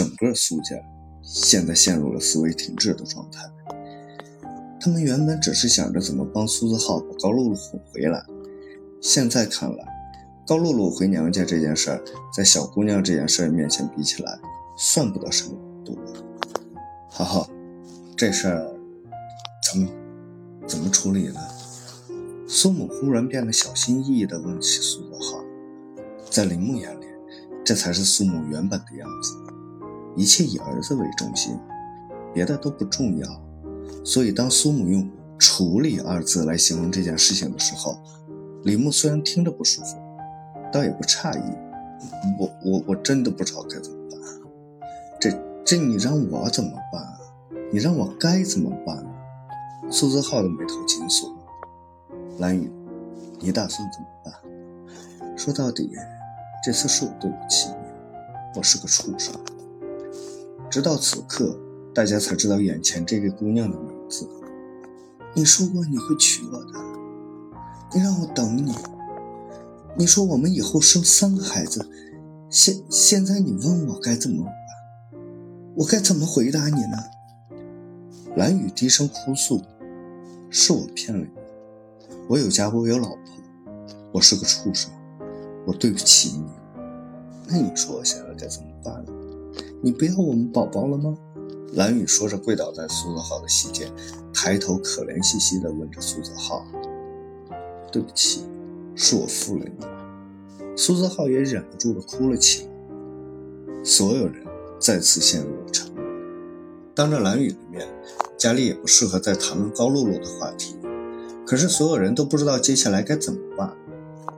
整个苏家现在陷入了思维停滞的状态。他们原本只是想着怎么帮苏子浩把高露露哄回来，现在看来，高露露回娘家这件事儿，在小姑娘这件事儿面前比起来，算不得什么多。浩浩，这事儿怎么怎么处理呢？苏母忽然变得小心翼翼地问起苏子浩，在林木眼里，这才是苏母原本的样子，一切以儿子为中心，别的都不重要。所以，当苏母用“处理”二字来形容这件事情的时候，李牧虽然听着不舒服，倒也不诧异。我我我真的不知道该怎么办。这这，你让我怎么办啊？你让我该怎么办？苏泽浩的眉头紧锁。蓝雨，你打算怎么办？说到底，这次是我对不起你，我是个畜生。直到此刻。大家才知道眼前这个姑娘的名字。你说过你会娶我的，你让我等你。你说我们以后生三个孩子，现现在你问我该怎么办，我该怎么回答你呢？蓝雨低声哭诉：“是我骗了你，我有家，我有老婆，我是个畜生，我对不起你。那你说我现在该怎么办呢？你不要我们宝宝了吗？”蓝雨说着，跪倒在苏泽浩的膝间，抬头可怜兮兮地问着苏泽浩：“对不起，是我负了你。”苏泽浩也忍不住地哭了起来。所有人再次陷入了沉默。当着蓝雨的面，家里也不适合再谈论高露露的话题。可是所有人都不知道接下来该怎么办，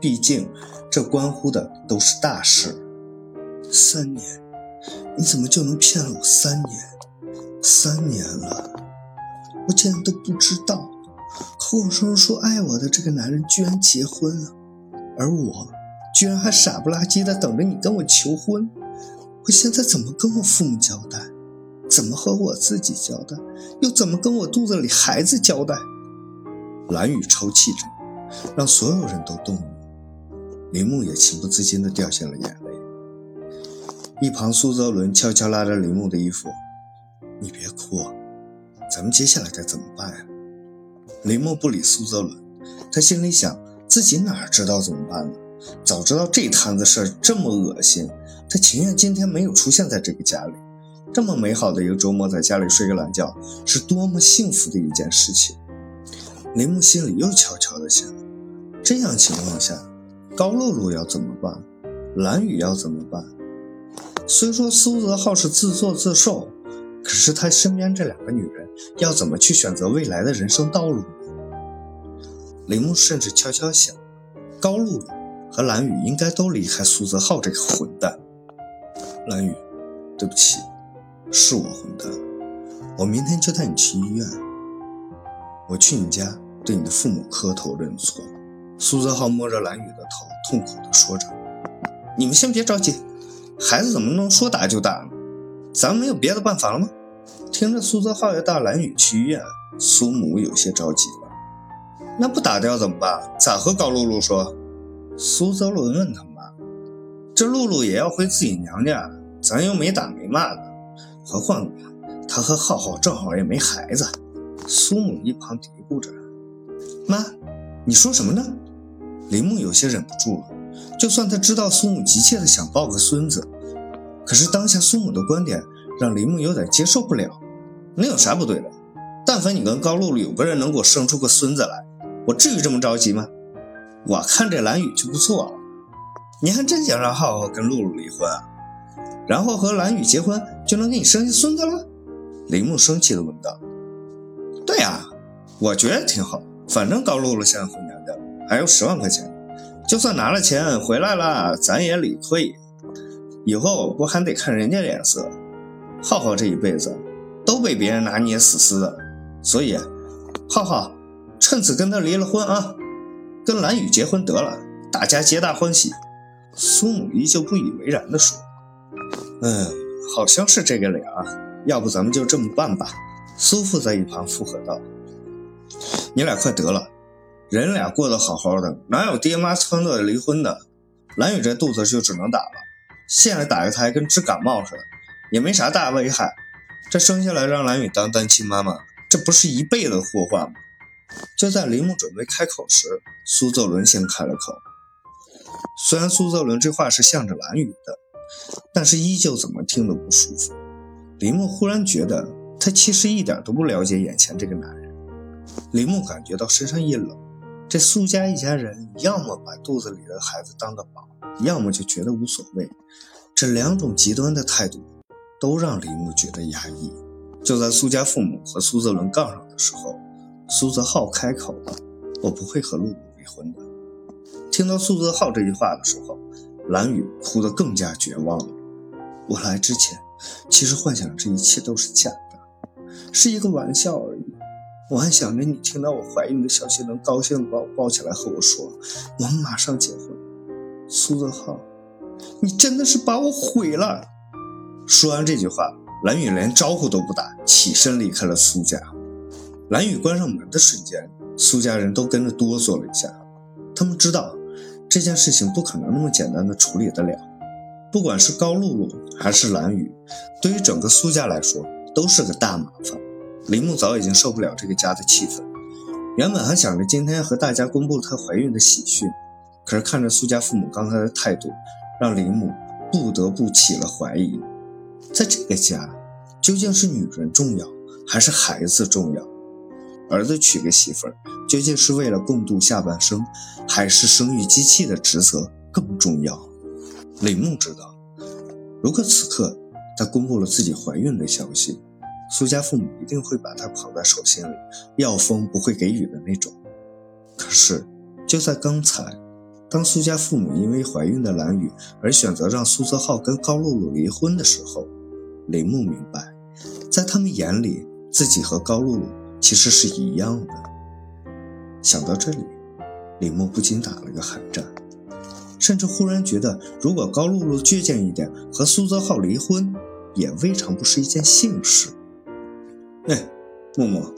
毕竟这关乎的都是大事。三年，你怎么就能骗了我三年？三年了，我竟然都不知道，口口声声说爱我的这个男人居然结婚了，而我居然还傻不拉几的等着你跟我求婚。我现在怎么跟我父母交代？怎么和我自己交代？又怎么跟我肚子里孩子交代？蓝雨抽泣着，让所有人都动容。林木也情不自禁的掉下了眼泪。一旁苏泽伦悄悄拉着林木的衣服。你别哭，咱们接下来该怎么办呀？林木不理苏泽伦，他心里想，自己哪知道怎么办呢？早知道这摊子事儿这么恶心，他情愿今天没有出现在这个家里。这么美好的一个周末，在家里睡个懒觉，是多么幸福的一件事情。林木心里又悄悄的想：这样情况下，高露露要怎么办？蓝雨要怎么办？虽说苏泽浩是自作自受。可是他身边这两个女人要怎么去选择未来的人生道路呢？林木甚至悄悄想，高露露和蓝雨应该都离开苏泽浩这个混蛋。蓝雨，对不起，是我混蛋。我明天就带你去医院。我去你家对你的父母磕头认错。苏泽浩摸着蓝雨的头，痛苦地说着：“你们先别着急，孩子怎么能说打就打呢？”咱没有别的办法了吗？听着苏泽浩要带蓝雨去医院，苏母有些着急了。那不打掉怎么办？咋和高露露说？苏泽伦问他妈：“这露露也要回自己娘家，咱又没打没骂的。何况他和浩浩正好也没孩子。”苏母一旁嘀咕着：“妈，你说什么呢？”林木有些忍不住了。就算他知道苏母急切的想抱个孙子。可是当下苏母的观点让林木有点接受不了。能有啥不对的？但凡你跟高露露有个人能给我生出个孙子来，我至于这么着急吗？我看这蓝雨就不错了。你还真想让浩浩跟露露离婚啊？然后和蓝雨结婚就能给你生下孙子了？林木生气地问道。对呀，我觉得挺好。反正高露露现在回娘家了，还有十万块钱，就算拿了钱回来了，咱也理亏。以后不还得看人家脸色？浩浩这一辈子都被别人拿捏死死的，所以，浩浩，趁此跟他离了婚啊，跟蓝雨结婚得了，大家皆大欢喜。苏母依旧不以为然地说：“嗯，好像是这个理啊，要不咱们就这么办吧。”苏父在一旁附和道：“你俩快得了，人俩过得好好的，哪有爹妈撺掇离婚的？蓝雨这肚子就只能打了。”现在打个胎跟治感冒似的，也没啥大危害。这生下来让蓝雨当单亲妈妈，这不是一辈子的祸患吗？就在林木准备开口时，苏泽伦先开了口。虽然苏泽伦这话是向着蓝雨的，但是依旧怎么听都不舒服。林木忽然觉得，他其实一点都不了解眼前这个男人。林木感觉到身上一冷。这苏家一家人，要么把肚子里的孩子当个宝，要么就觉得无所谓。这两种极端的态度，都让李牧觉得压抑。就在苏家父母和苏泽伦杠上的时候，苏泽浩开口了：“我不会和露露离婚的。”听到苏泽浩这句话的时候，蓝雨哭得更加绝望了。我来之前，其实幻想这一切都是假的，是一个玩笑而已。我还想着你听到我怀孕的消息，能高兴的把我抱起来和我说，我们马上结婚。苏泽浩，你真的是把我毁了。说完这句话，蓝雨连招呼都不打，起身离开了苏家。蓝雨关上门的瞬间，苏家人都跟着哆嗦了一下。他们知道这件事情不可能那么简单的处理得了。不管是高露露还是蓝雨，对于整个苏家来说都是个大麻烦。林木早已经受不了这个家的气氛，原本还想着今天和大家公布她怀孕的喜讯，可是看着苏家父母刚才的态度，让林母不得不起了怀疑：在这个家，究竟是女人重要，还是孩子重要？儿子娶个媳妇儿，究竟是为了共度下半生，还是生育机器的职责更重要？林木知道，如果此刻他公布了自己怀孕的消息，苏家父母一定会把他捧在手心里，要风不会给雨的那种。可是，就在刚才，当苏家父母因为怀孕的蓝雨而选择让苏泽浩跟高露露离婚的时候，林木明白，在他们眼里，自己和高露露其实是一样的。想到这里，林木不禁打了个寒战，甚至忽然觉得，如果高露露倔强一点，和苏泽浩离婚，也未尝不是一件幸事。哎，默默，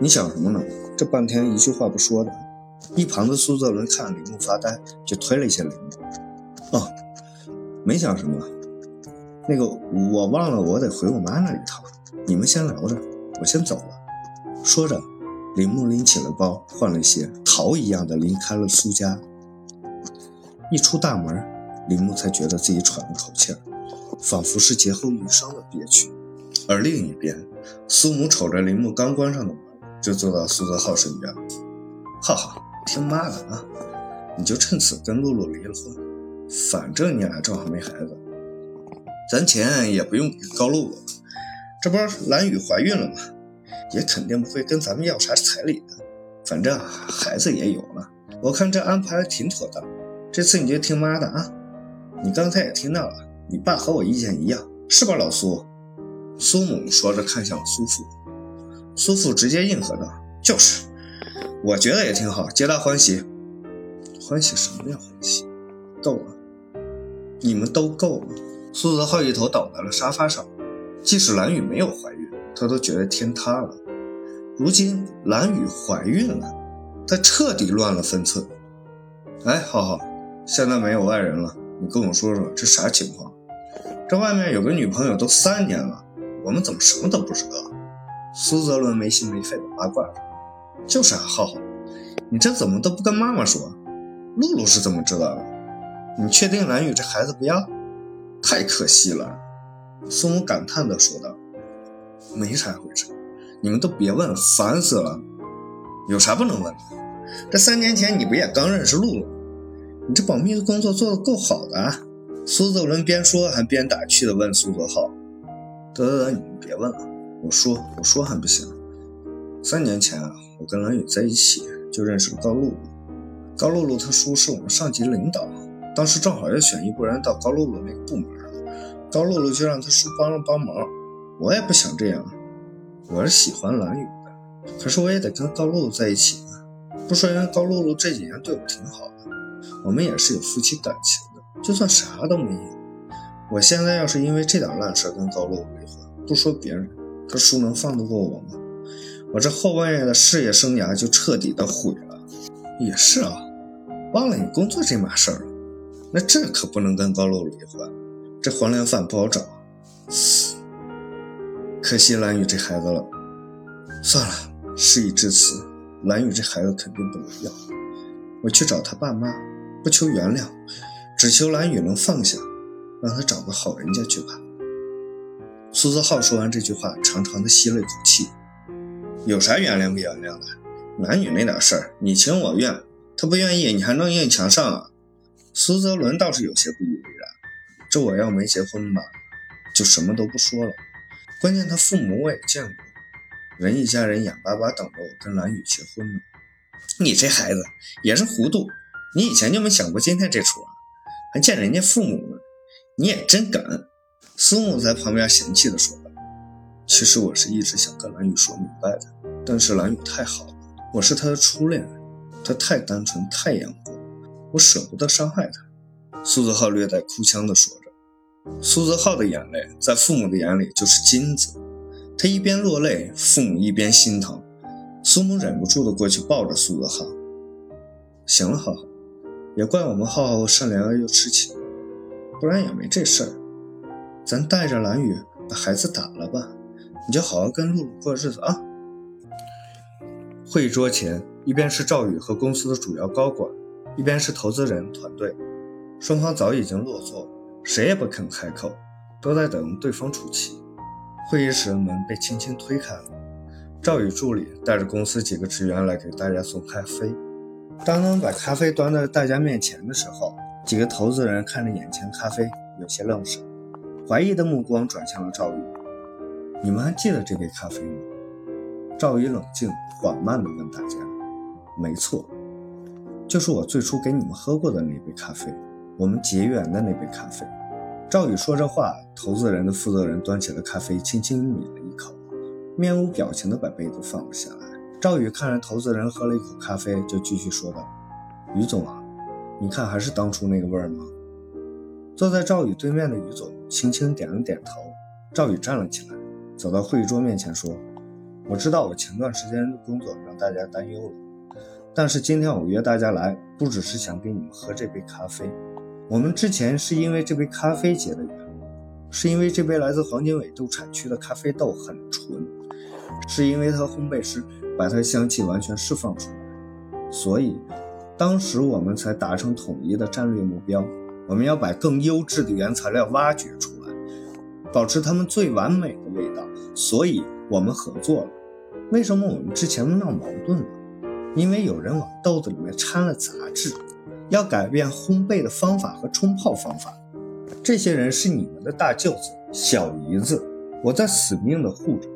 你想什么呢？这半天一句话不说的。一旁的苏泽伦看铃木发呆，就推了一下铃木。哦，没想什么。那个，我忘了，我得回我妈那一趟。你们先聊着，我先走了。说着，铃木拎起了包，换了鞋，逃一样的离开了苏家。一出大门，铃木才觉得自己喘了口气儿，仿佛是劫后余生的憋屈。而另一边，苏母瞅着铃木刚关上的门，就坐到苏泽浩身边。浩浩，听妈的啊！你就趁此跟露露离了婚，反正你俩正好没孩子，咱钱也不用给高露露。这不蓝雨怀孕了吗？也肯定不会跟咱们要啥彩礼的。反正孩子也有了，我看这安排挺妥当。这次你就听妈的啊！你刚才也听到了，你爸和我意见一样，是吧，老苏？苏母说着，看向苏父。苏父直接应和道：“就是，我觉得也挺好，皆大欢喜。欢喜什么呀？欢喜，够了，你们都够了。”苏泽浩一头倒在了沙发上。即使蓝雨没有怀孕，他都觉得天塌了。如今蓝雨怀孕了，他彻底乱了分寸。哎，浩浩，现在没有外人了，你跟我说说这啥情况？这外面有个女朋友都三年了。我们怎么什么都不知道？苏泽伦没心没肺的八卦着。就是啊，浩浩，你这怎么都不跟妈妈说？露露是怎么知道的？你确定蓝雨这孩子不要？太可惜了。苏母感叹地说道。没啥回事，你们都别问，烦死了。有啥不能问的？这三年前你不也刚认识露露？你这保密的工作做得够好的。苏泽伦边说还边打趣地问苏泽浩。得得得，你们别问了，我说我说还不行。三年前啊，我跟蓝雨在一起就认识了高露露。高露露她叔是我们上级领导，当时正好要选一拨人到高露露那个部门，高露露就让她叔帮了帮忙。我也不想这样，我是喜欢蓝雨的，可是我也得跟高露露在一起啊。不说，人家高露露这几年对我挺好的，我们也是有夫妻感情的。就算啥都没有。我现在要是因为这点烂事跟高露露离婚，不说别人，他叔能放得过我吗？我这后半夜的事业生涯就彻底的毁了。也是啊，忘了你工作这码事儿了。那这可不能跟高露离婚，这黄连饭不好找。可惜蓝雨这孩子了。算了，事已至此，蓝雨这孩子肯定不能要。我去找他爸妈，不求原谅，只求蓝雨能放下，让他找个好人家去吧。苏泽浩说完这句话，长长的吸了一口气。有啥原谅不原谅的？男女那点事儿，你情我愿，他不愿意，你还能硬强上啊？苏泽伦倒是有些不以为然。这我要没结婚吧，就什么都不说了。关键他父母我也见过，人一家人眼巴巴等着我跟蓝雨结婚呢。你这孩子也是糊涂，你以前就没想过今天这出啊？还见人家父母呢？你也真敢！苏母在旁边嫌弃的说：“其实我是一直想跟蓝雨说明白的，但是蓝雨太好了，我是他的初恋，他太单纯太阳光，我舍不得伤害他。”苏泽浩略带哭腔的说着。苏泽浩的眼泪在父母的眼里就是金子，他一边落泪，父母一边心疼。苏母忍不住的过去抱着苏泽浩。行了，浩浩，也怪我们浩浩善良又痴情，不然也没这事儿。咱带着蓝雨把孩子打了吧，你就好好跟露露过日子啊。会议桌前，一边是赵宇和公司的主要高管，一边是投资人团队，双方早已经落座。谁也不肯开口，都在等对方出气。会议室的门被轻轻推开了，赵宇助理带着公司几个职员来给大家送咖啡。当他们把咖啡端到大家面前的时候，几个投资人看着眼前咖啡，有些愣神，怀疑的目光转向了赵宇：“你们还记得这杯咖啡吗？”赵宇冷静缓慢地问大家：“没错，就是我最初给你们喝过的那杯咖啡。”我们结缘的那杯咖啡。赵宇说着话，投资人的负责人端起了咖啡，轻轻抿了一口，面无表情地把杯子放了下来。赵宇看着投资人喝了一口咖啡，就继续说道：“于总啊，你看还是当初那个味儿吗？”坐在赵宇对面的于总轻轻点了点头。赵宇站了起来，走到会议桌面前说：“我知道我前段时间的工作让大家担忧了，但是今天我约大家来，不只是想给你们喝这杯咖啡。”我们之前是因为这杯咖啡结的缘，是因为这杯来自黄金纬度产区的咖啡豆很纯，是因为它烘焙师把它香气完全释放出来，所以当时我们才达成统一的战略目标，我们要把更优质的原材料挖掘出，保持它们最完美的味道，所以我们合作了。为什么我们之前闹矛盾了？因为有人往豆子里面掺了杂质。要改变烘焙的方法和冲泡方法，这些人是你们的大舅子、小姨子，我在死命的护着，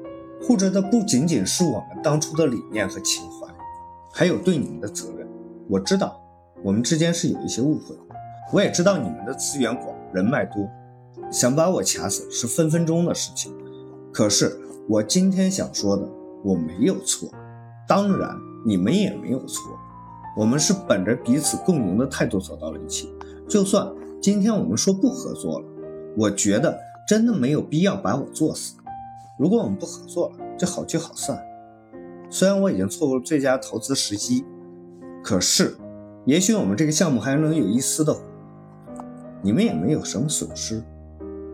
护着的不仅仅是我们当初的理念和情怀，还有对你们的责任。我知道我们之间是有一些误会，我也知道你们的资源广、人脉多，想把我卡死是分分钟的事情。可是我今天想说的，我没有错，当然你们也没有错。我们是本着彼此共赢的态度走到了一起，就算今天我们说不合作了，我觉得真的没有必要把我作死。如果我们不合作了，就好聚好散。虽然我已经错过了最佳投资时机，可是也许我们这个项目还能有一丝的，你们也没有什么损失。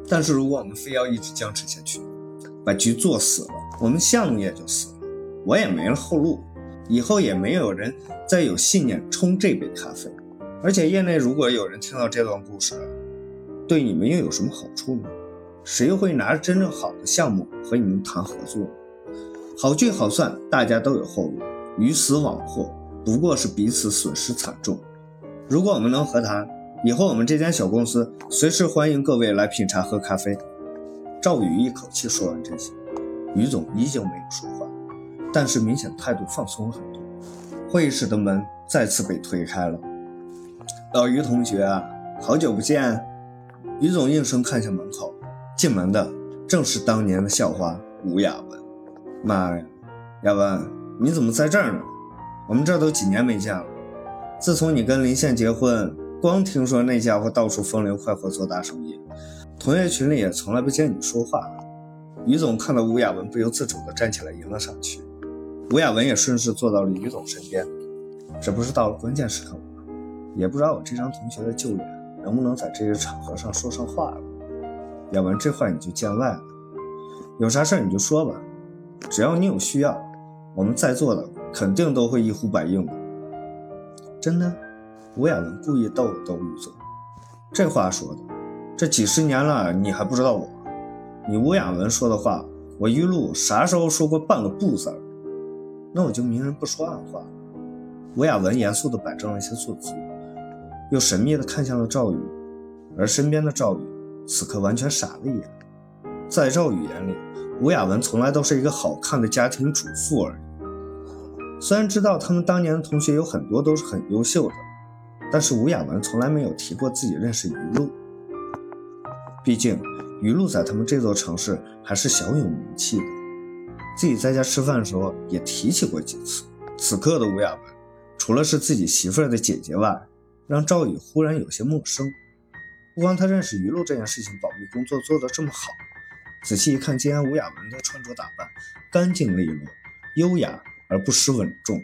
但是如果我们非要一直僵持下去，把局做死了，我们项目也就死了，我也没了后路。以后也没有人再有信念冲这杯咖啡，而且业内如果有人听到这段故事，对你们又有什么好处呢？谁又会拿着真正好的项目和你们谈合作？好聚好散，大家都有后路；鱼死网破，不过是彼此损失惨重。如果我们能和谈，以后我们这间小公司随时欢迎各位来品茶喝咖啡。赵宇一口气说完这些，于总依旧没有说话。但是明显态度放松了很多。会议室的门再次被推开了。老于同学，好久不见。于总应声看向门口，进门的正是当年的校花吴雅文。妈呀，雅文，你怎么在这儿呢？我们这都几年没见了。自从你跟林宪结婚，光听说那家伙到处风流快活做大生意，同学群里也从来不见你说话。于总看到吴雅文，不由自主地站起来迎了上去。吴雅文也顺势坐到了于总身边，这不是到了关键时刻吗？也不知道我这张同学的旧脸能不能在这些场合上说上话了。雅文，这话你就见外了。有啥事你就说吧，只要你有需要，我们在座的肯定都会一呼百应的。真的？吴亚文故意逗了逗玉总，这话说的，这几十年了你还不知道我？你吴亚文说的话，我于露啥时候说过半个不字？那我就明人不说暗话。吴亚文严肃地摆正了一些坐姿，又神秘地看向了赵宇，而身边的赵宇此刻完全傻了一眼。在赵宇眼里，吴亚文从来都是一个好看的家庭主妇而已。虽然知道他们当年的同学有很多都是很优秀的。但是吴亚文从来没有提过自己认识于露，毕竟于露在他们这座城市还是小有名气的。自己在家吃饭的时候也提起过几次。此刻的吴亚文，除了是自己媳妇儿的姐姐外，让赵宇忽然有些陌生。不光他认识于露这件事情保密工作做得这么好，仔细一看，竟然吴亚文的穿着打扮干净利落、优雅而不失稳重，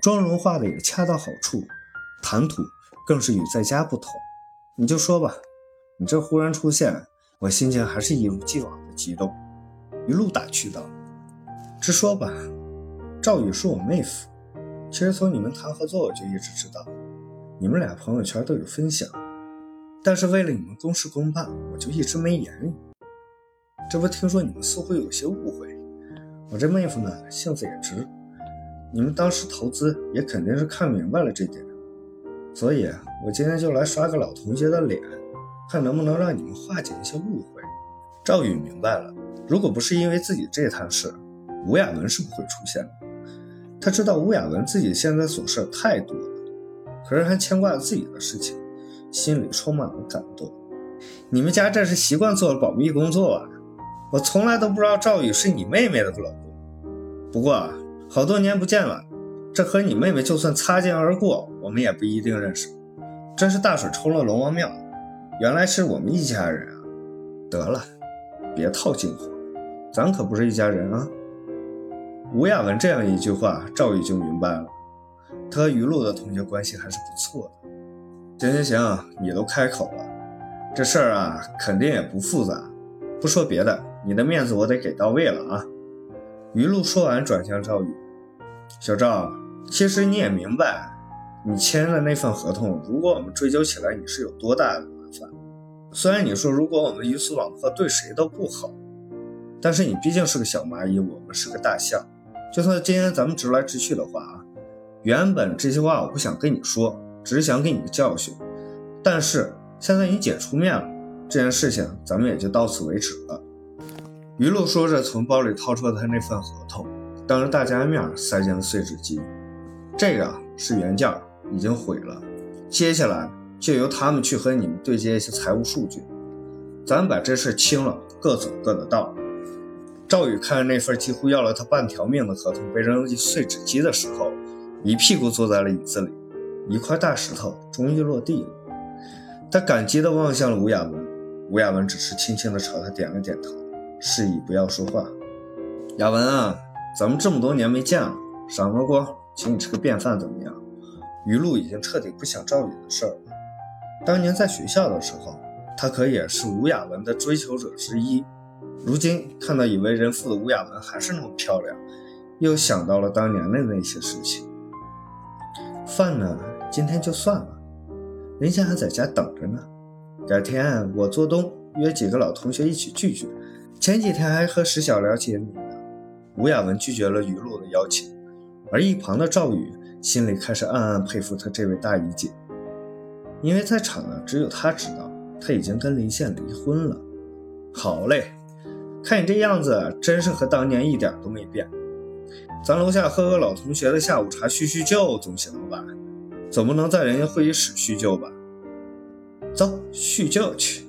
妆容化的也恰到好处。谈吐更是与在家不同，你就说吧，你这忽然出现，我心情还是一如既往的激动。一路打趣道：“直说吧，赵宇是我妹夫。其实从你们谈合作，我就一直知道，你们俩朋友圈都有分享。但是为了你们公事公办，我就一直没言语。这不，听说你们似乎有些误会。我这妹夫呢，性子也直，你们当时投资也肯定是看明白了这点。”所以，我今天就来刷个老同学的脸，看能不能让你们化解一些误会。赵宇明白了，如果不是因为自己这摊事，吴亚文是不会出现的。他知道吴亚文自己现在琐事太多了，可是还牵挂自己的事情，心里充满了感动。你们家这是习惯做了保密工作啊？我从来都不知道赵宇是你妹妹的老公。不过啊，好多年不见了。这和你妹妹就算擦肩而过，我们也不一定认识。真是大水冲了龙王庙，原来是我们一家人啊！得了，别套近乎，咱可不是一家人啊！吴亚文这样一句话，赵宇就明白了，他和于露的同学关系还是不错的。行行行，你都开口了，这事儿啊，肯定也不复杂。不说别的，你的面子我得给到位了啊！于露说完，转向赵宇，小赵。其实你也明白，你签的那份合同，如果我们追究起来，你是有多大的麻烦。虽然你说如果我们鱼死网破，对谁都不好，但是你毕竟是个小蚂蚁，我们是个大象。就算今天咱们直来直去的话啊，原本这些话我不想跟你说，只是想给你个教训。但是现在你姐出面了，这件事情咱们也就到此为止了。于露说着，从包里掏出了他那份合同，当着大家的面塞进了碎纸机。这个是原件，已经毁了。接下来就由他们去和你们对接一些财务数据，咱们把这事清了，各走各的道。赵宇看着那份几乎要了他半条命的合同被扔进碎纸机的时候，一屁股坐在了椅子里，一块大石头终于落地了。他感激地望向了吴亚文，吴亚文只是轻轻地朝他点了点头，示意不要说话。亚文啊，咱们这么多年没见了，赏个光。请你吃个便饭怎么样？于露已经彻底不想赵宇的事儿了。当年在学校的时候，他可也是吴雅文的追求者之一。如今看到已为人父的吴雅文还是那么漂亮，又想到了当年的那些事情。饭呢，今天就算了，人家还在家等着呢。改天我做东约几个老同学一起聚聚。前几天还和石晓了解你呢。吴雅文拒绝了于露的邀请。而一旁的赵宇心里开始暗暗佩服他这位大姨姐，因为在场的只有他知道，他已经跟林宪离婚了。好嘞，看你这样子，真是和当年一点都没变。咱楼下喝个老同学的下午茶叙叙旧总行了吧？总不能在人家会议室叙旧吧？走，叙旧去。